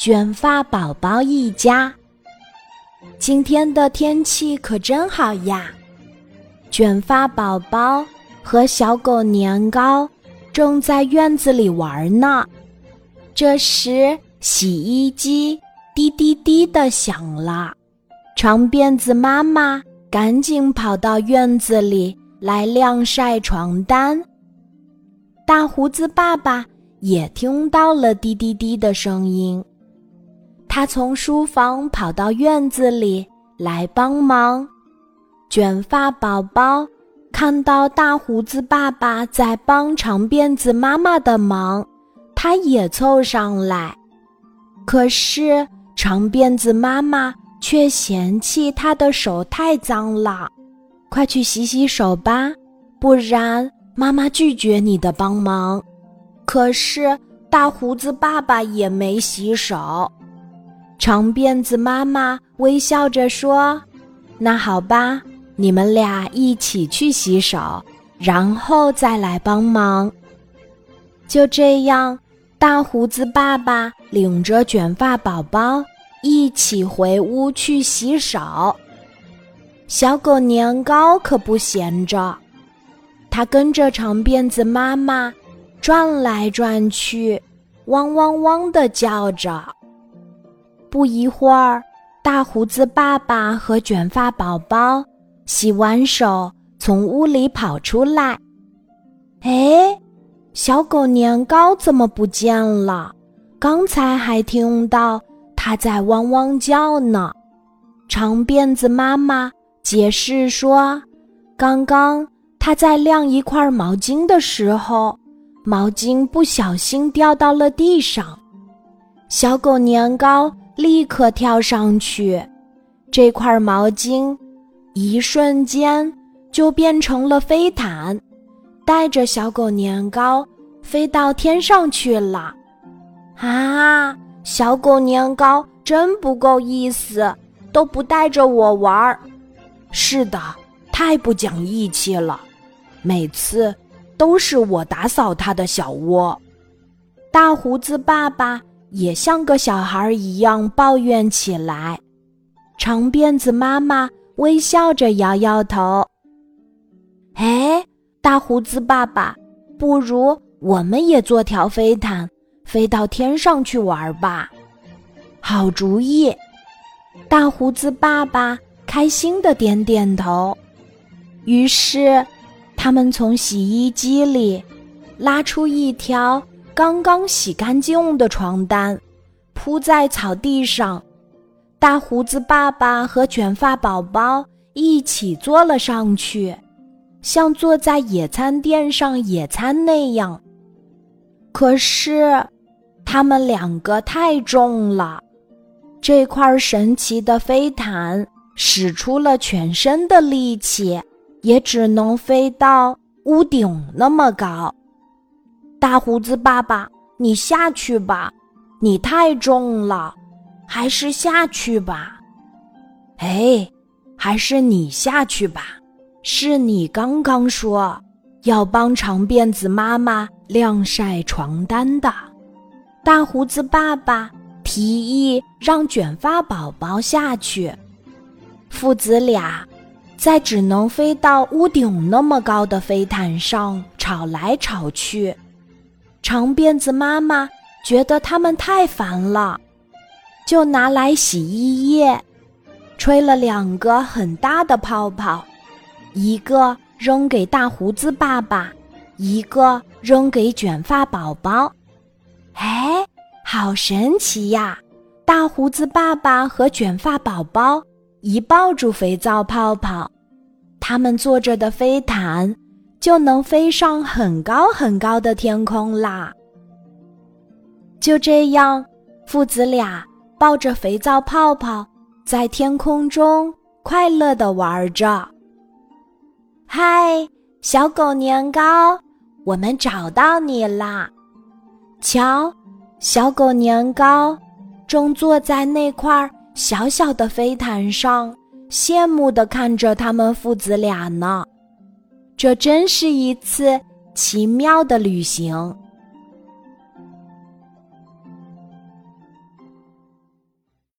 卷发宝宝一家。今天的天气可真好呀！卷发宝宝和小狗年糕正在院子里玩呢。这时，洗衣机滴滴滴的响了，长辫子妈妈赶紧跑到院子里来晾晒床单。大胡子爸爸也听到了滴滴滴的声音，他从书房跑到院子里来帮忙。卷发宝宝看到大胡子爸爸在帮长辫子妈妈的忙，他也凑上来。可是长辫子妈妈却嫌弃他的手太脏了，快去洗洗手吧，不然。妈妈拒绝你的帮忙，可是大胡子爸爸也没洗手。长辫子妈妈微笑着说：“那好吧，你们俩一起去洗手，然后再来帮忙。”就这样，大胡子爸爸领着卷发宝宝一起回屋去洗手。小狗年糕可不闲着。它跟着长辫子妈妈转来转去，汪汪汪的叫着。不一会儿，大胡子爸爸和卷发宝宝洗完手，从屋里跑出来。哎，小狗年糕怎么不见了？刚才还听到它在汪汪叫呢。长辫子妈妈解释说：“刚刚。”它在晾一块毛巾的时候，毛巾不小心掉到了地上，小狗年糕立刻跳上去，这块毛巾一瞬间就变成了飞毯，带着小狗年糕飞到天上去了。啊，小狗年糕真不够意思，都不带着我玩儿。是的，太不讲义气了。每次都是我打扫他的小窝，大胡子爸爸也像个小孩一样抱怨起来。长辫子妈妈微笑着摇摇头：“哎，大胡子爸爸，不如我们也做条飞毯，飞到天上去玩吧。”好主意！大胡子爸爸开心的点点头。于是。他们从洗衣机里拉出一条刚刚洗干净的床单，铺在草地上。大胡子爸爸和卷发宝宝一起坐了上去，像坐在野餐垫上野餐那样。可是，他们两个太重了，这块神奇的飞毯使出了全身的力气。也只能飞到屋顶那么高。大胡子爸爸，你下去吧，你太重了，还是下去吧。哎，还是你下去吧。是你刚刚说要帮长辫子妈妈晾晒床单的。大胡子爸爸提议让卷发宝宝下去，父子俩。在只能飞到屋顶那么高的飞毯上吵来吵去，长辫子妈妈觉得他们太烦了，就拿来洗衣液，吹了两个很大的泡泡，一个扔给大胡子爸爸，一个扔给卷发宝宝。哎，好神奇呀！大胡子爸爸和卷发宝宝。一抱住肥皂泡泡，他们坐着的飞毯就能飞上很高很高的天空啦。就这样，父子俩抱着肥皂泡泡在天空中快乐的玩着。嗨，小狗年糕，我们找到你啦！瞧，小狗年糕正坐在那块。小小的飞毯上，羡慕地看着他们父子俩呢。这真是一次奇妙的旅行。